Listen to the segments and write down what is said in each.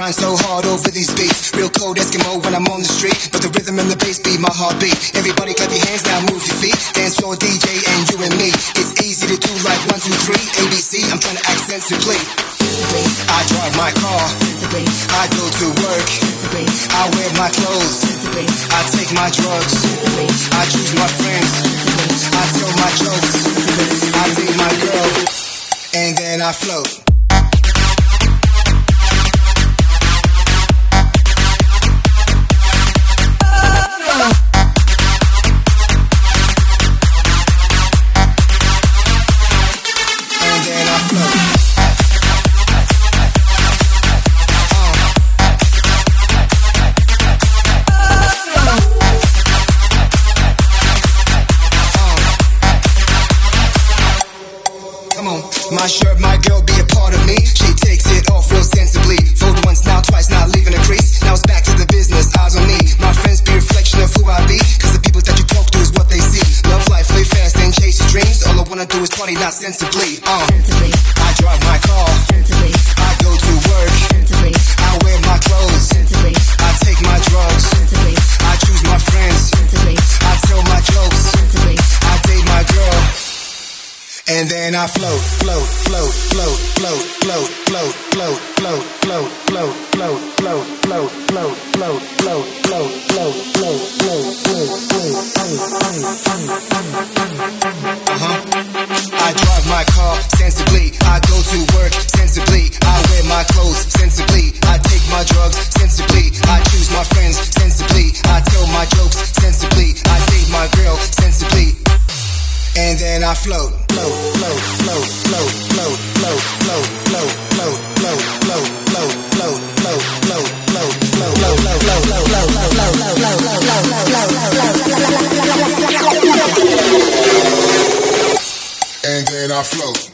grind so hard over these beats. Real cold Eskimo when I'm on the street, but the rhythm and the bass be my heartbeat. Everybody clap your hands, now move your feet. Dance floor DJ and you and me. It's easy to do like one, two, three, ABC. I'm trying to act sensibly. I drive my car. I go to work. I wear my clothes. I take my drugs. I choose my friends. I tell my jokes. I date my girl, and then I float. my shirt I float, float. And then I float.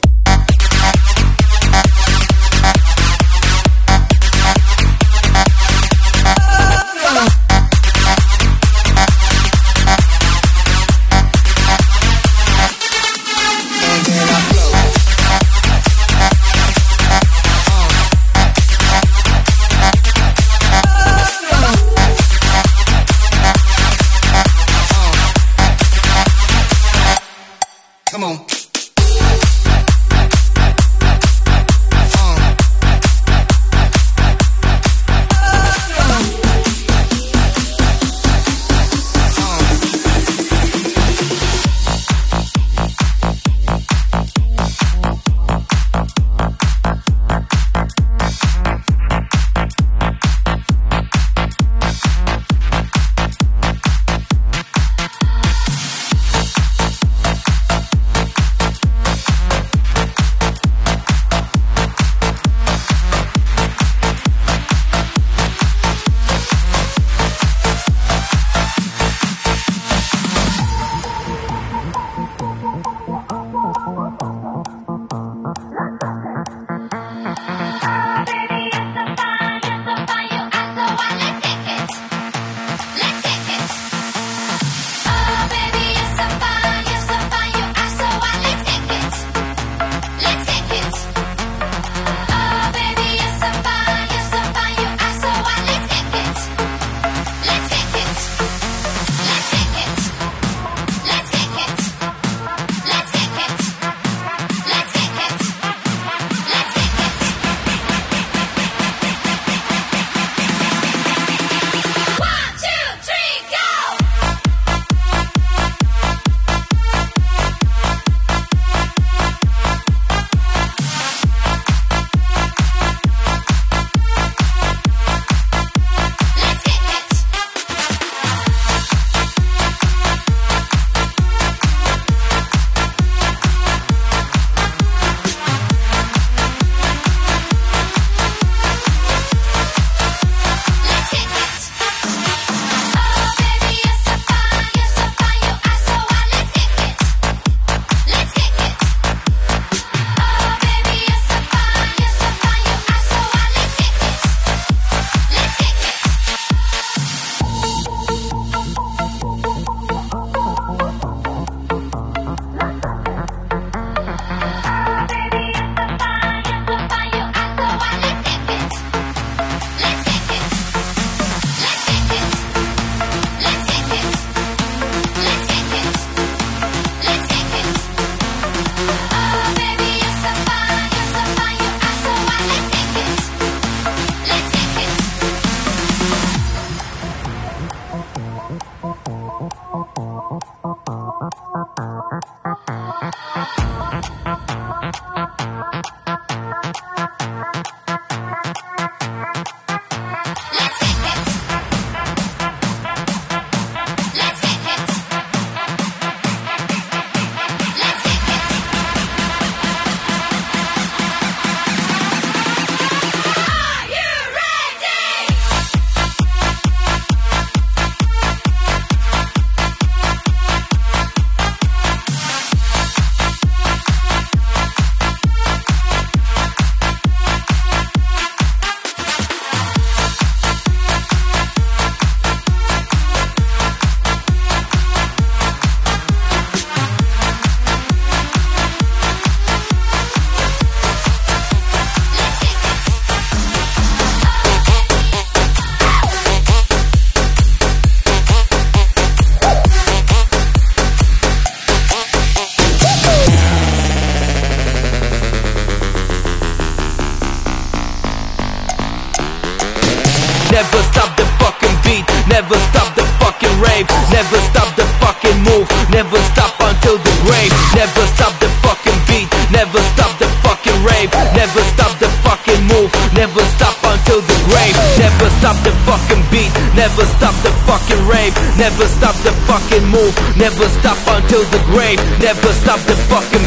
Never stop until the grave. Never stop the fucking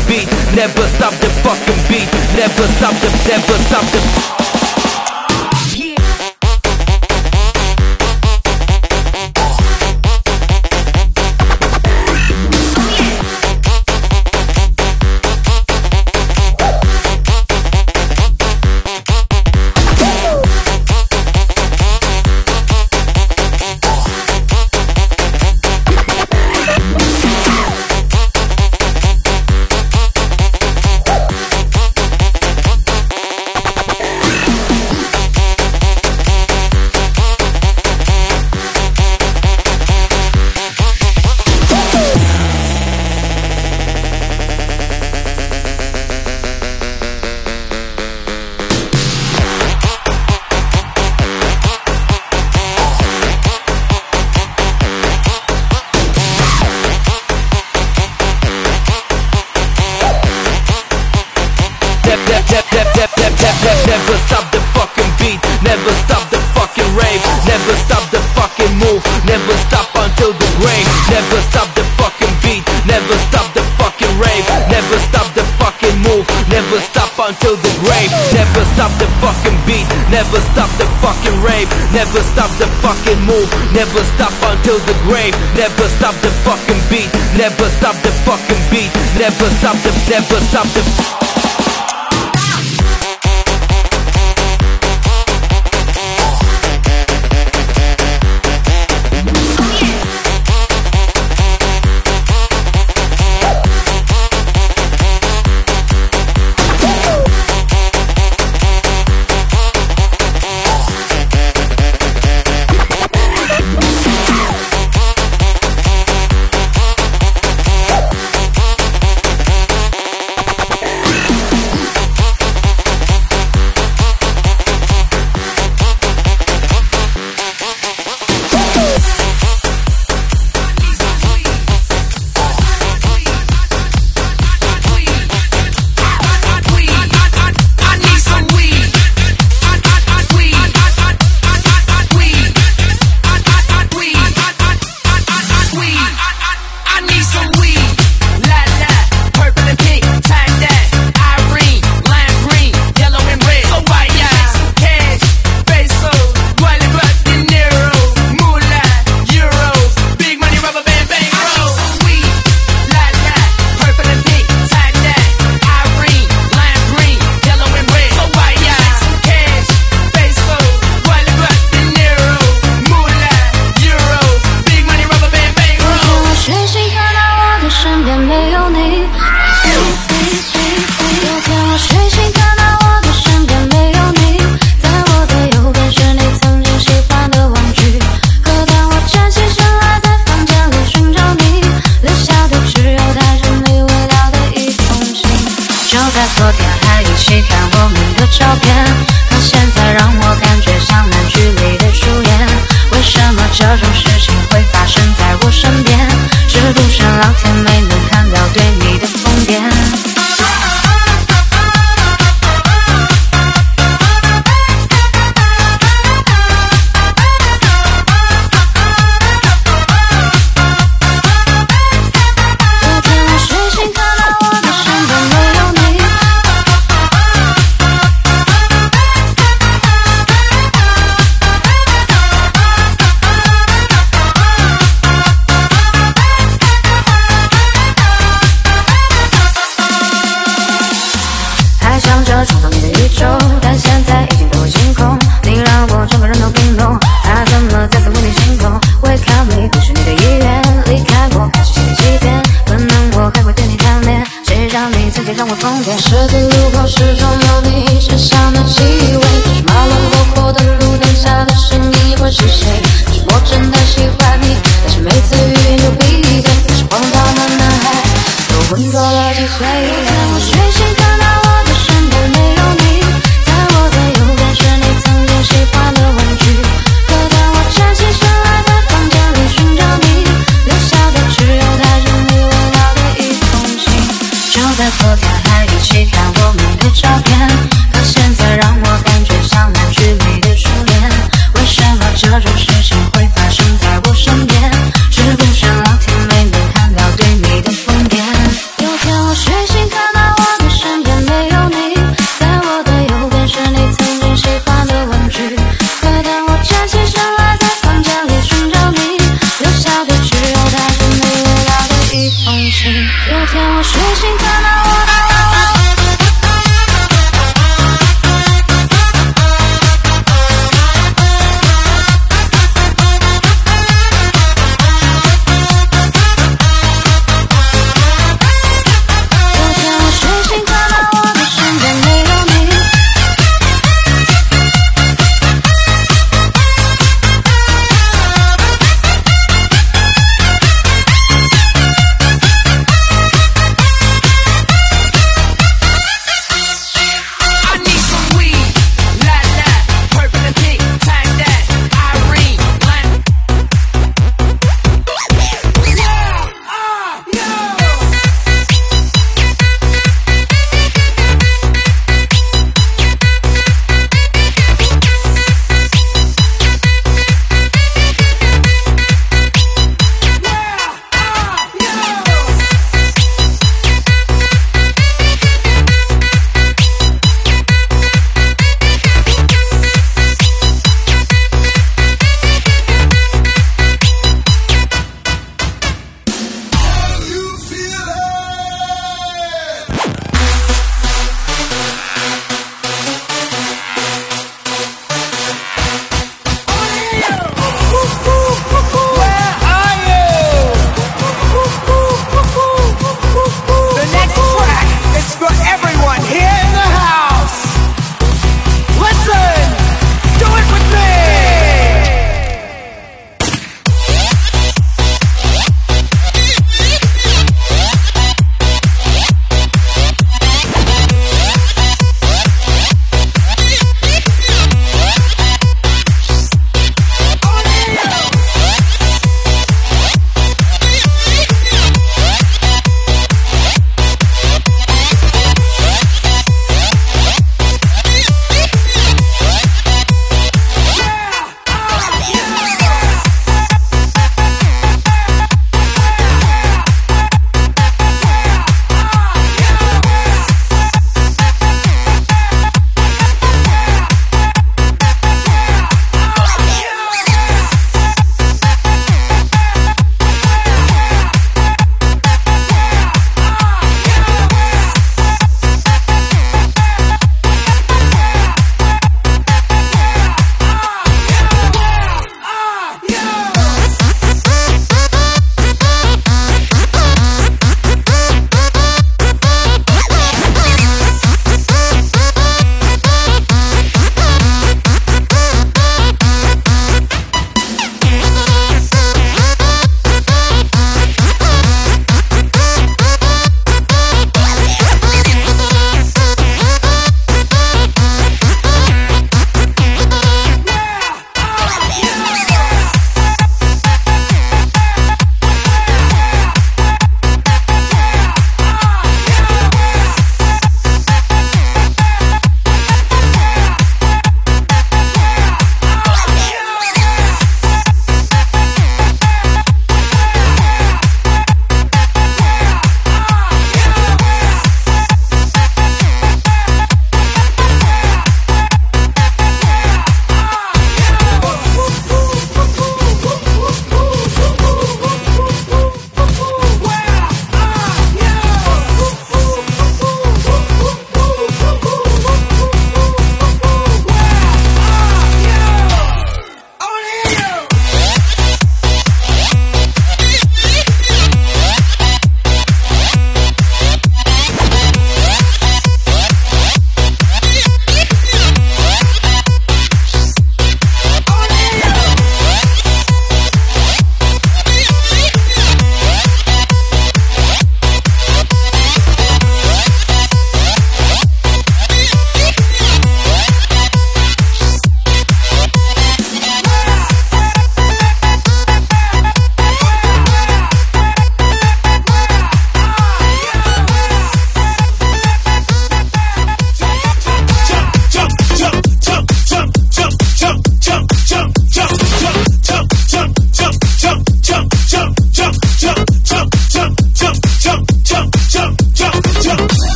Never never stop the fucking beat Never stop the fucking rave Never stop the fucking move Never stop until the grave Never stop the fucking beat Never stop the fucking rave Never stop the fucking move Never stop until the grave Never stop the fucking beat Never stop the fucking rave Never stop the fucking move, never stop until the grave. Never stop the fucking beat, never stop the fucking beat, never stop the, never stop the.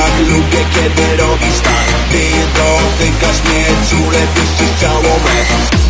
tak Lubię kiedy robisz tak. Ty do tego śmierciu lepiej się me.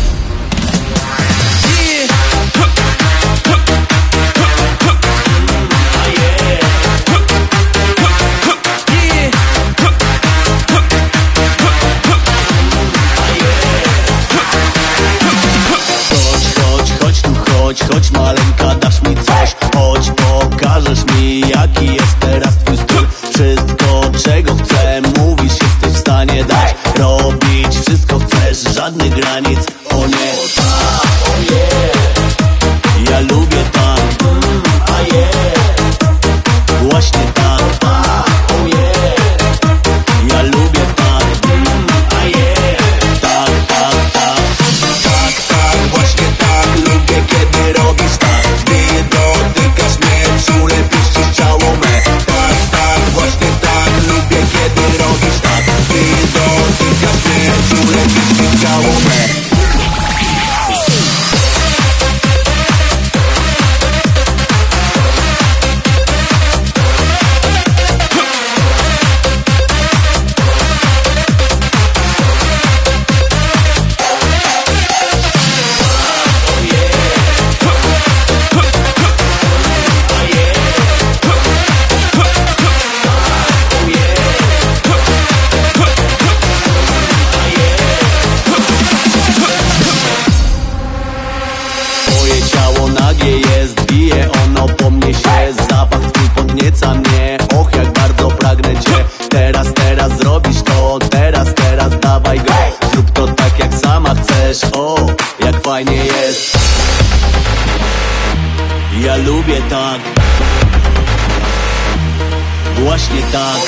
właśnie tak.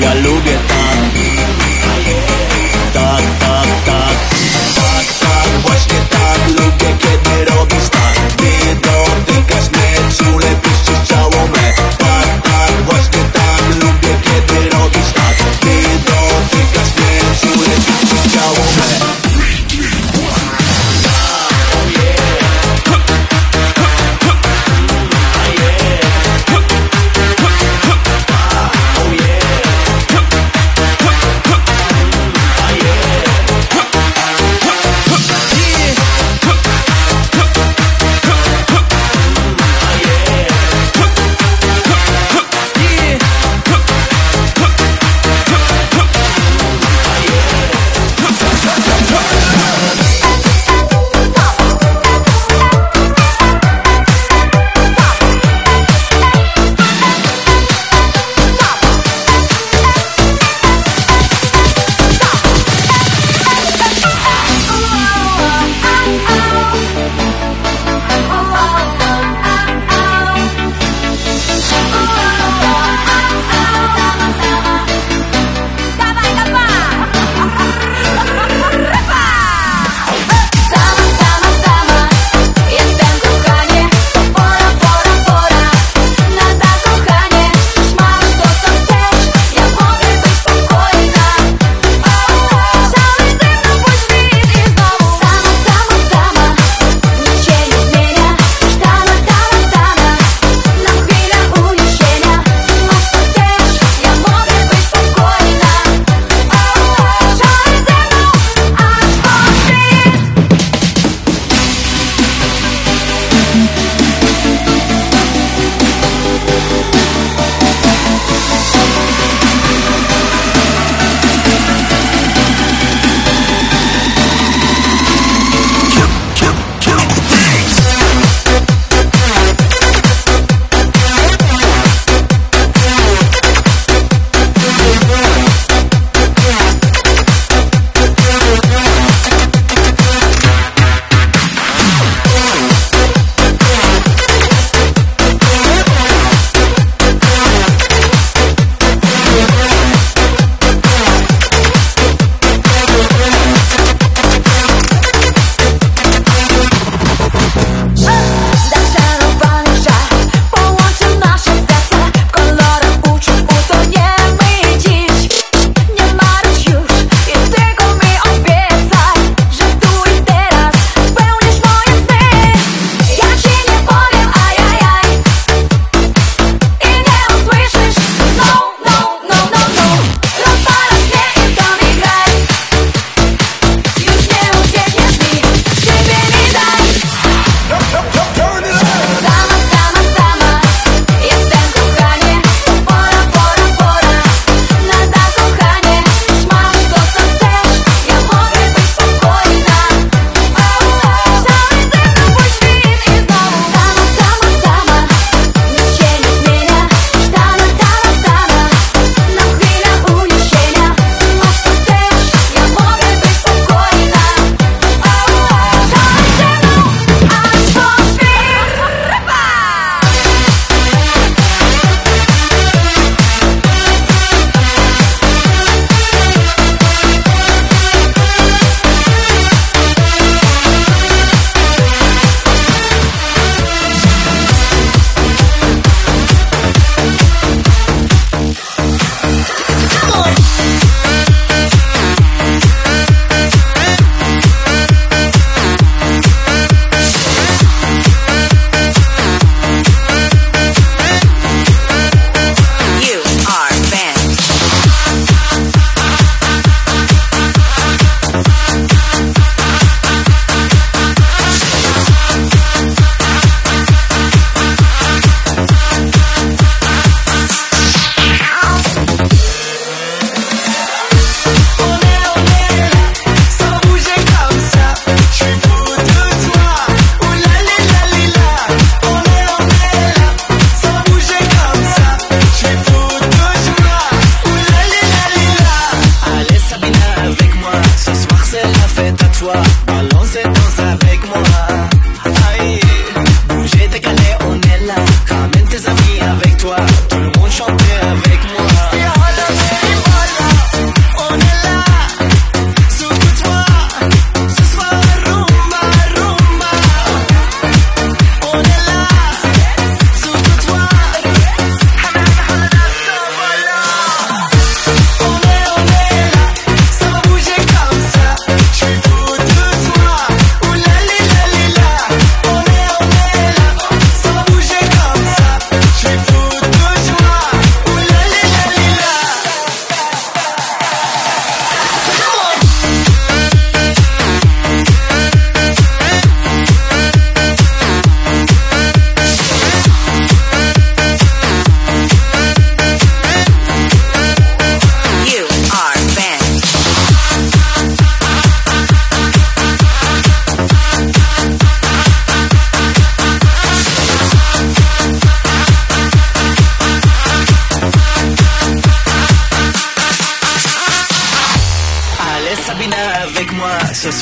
Ja lubię tak Tak, tak, tak. Tak, tak, właśnie tak lubię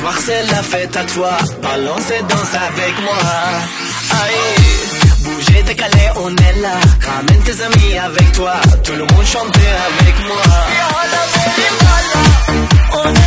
soir c'est la fête à toi, balance et danse avec moi. Aïe, bougez, décalé, on est là. Ramène tes amis avec toi, tout le monde chante avec moi. On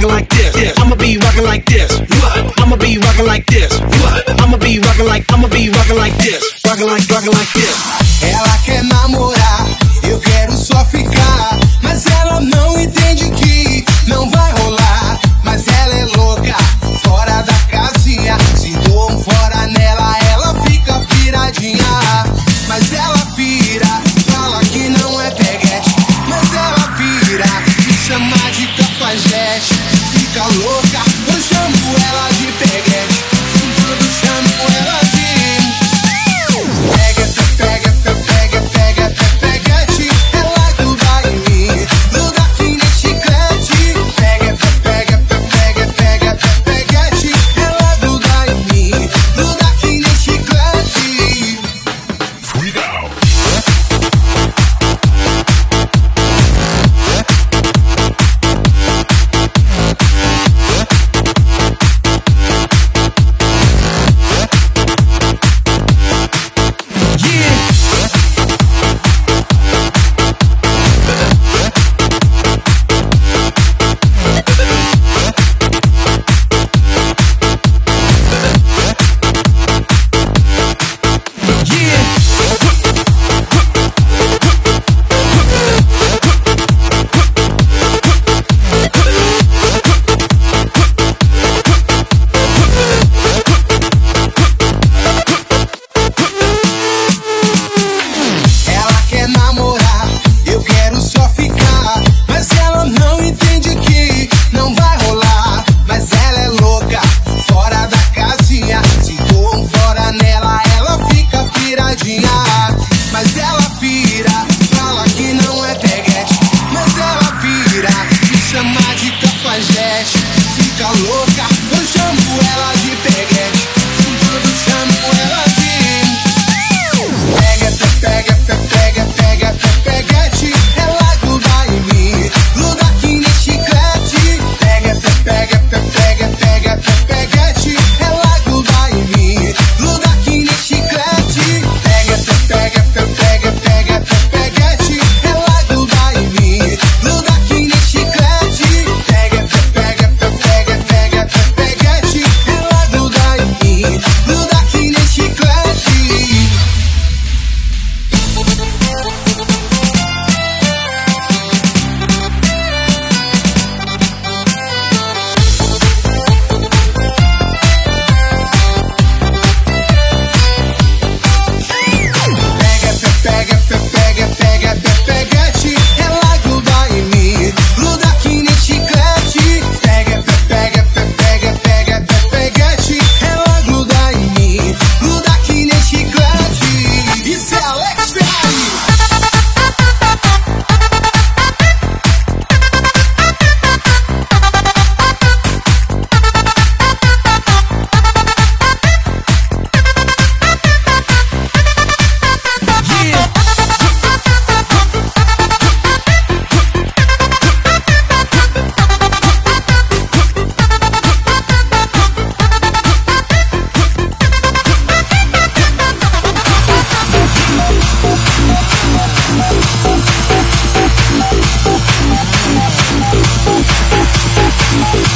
rocking like this. I'ma be rocking like this. What? I'ma be rocking like this. What? I'ma be rocking like I'ma be rocking like this. Rocking like rocking like this. Hell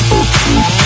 Oh, oh,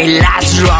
Hey, let's rock.